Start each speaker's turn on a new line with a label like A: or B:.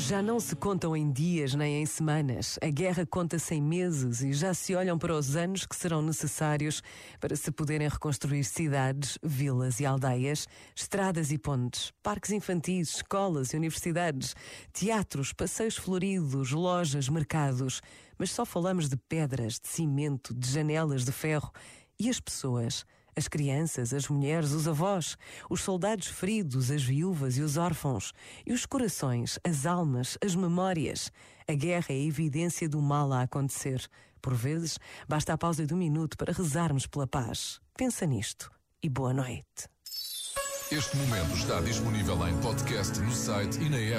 A: Já não se contam em dias nem em semanas. A guerra conta-se em meses e já se olham para os anos que serão necessários para se poderem reconstruir cidades, vilas e aldeias, estradas e pontes, parques infantis, escolas e universidades, teatros, passeios floridos, lojas, mercados. Mas só falamos de pedras, de cimento, de janelas de ferro e as pessoas as crianças, as mulheres, os avós, os soldados feridos, as viúvas e os órfãos, e os corações, as almas, as memórias. A guerra é a evidência do mal a acontecer. Por vezes, basta a pausa de um minuto para rezarmos pela paz. Pensa nisto e boa noite.
B: Este momento está disponível em podcast no site e na app.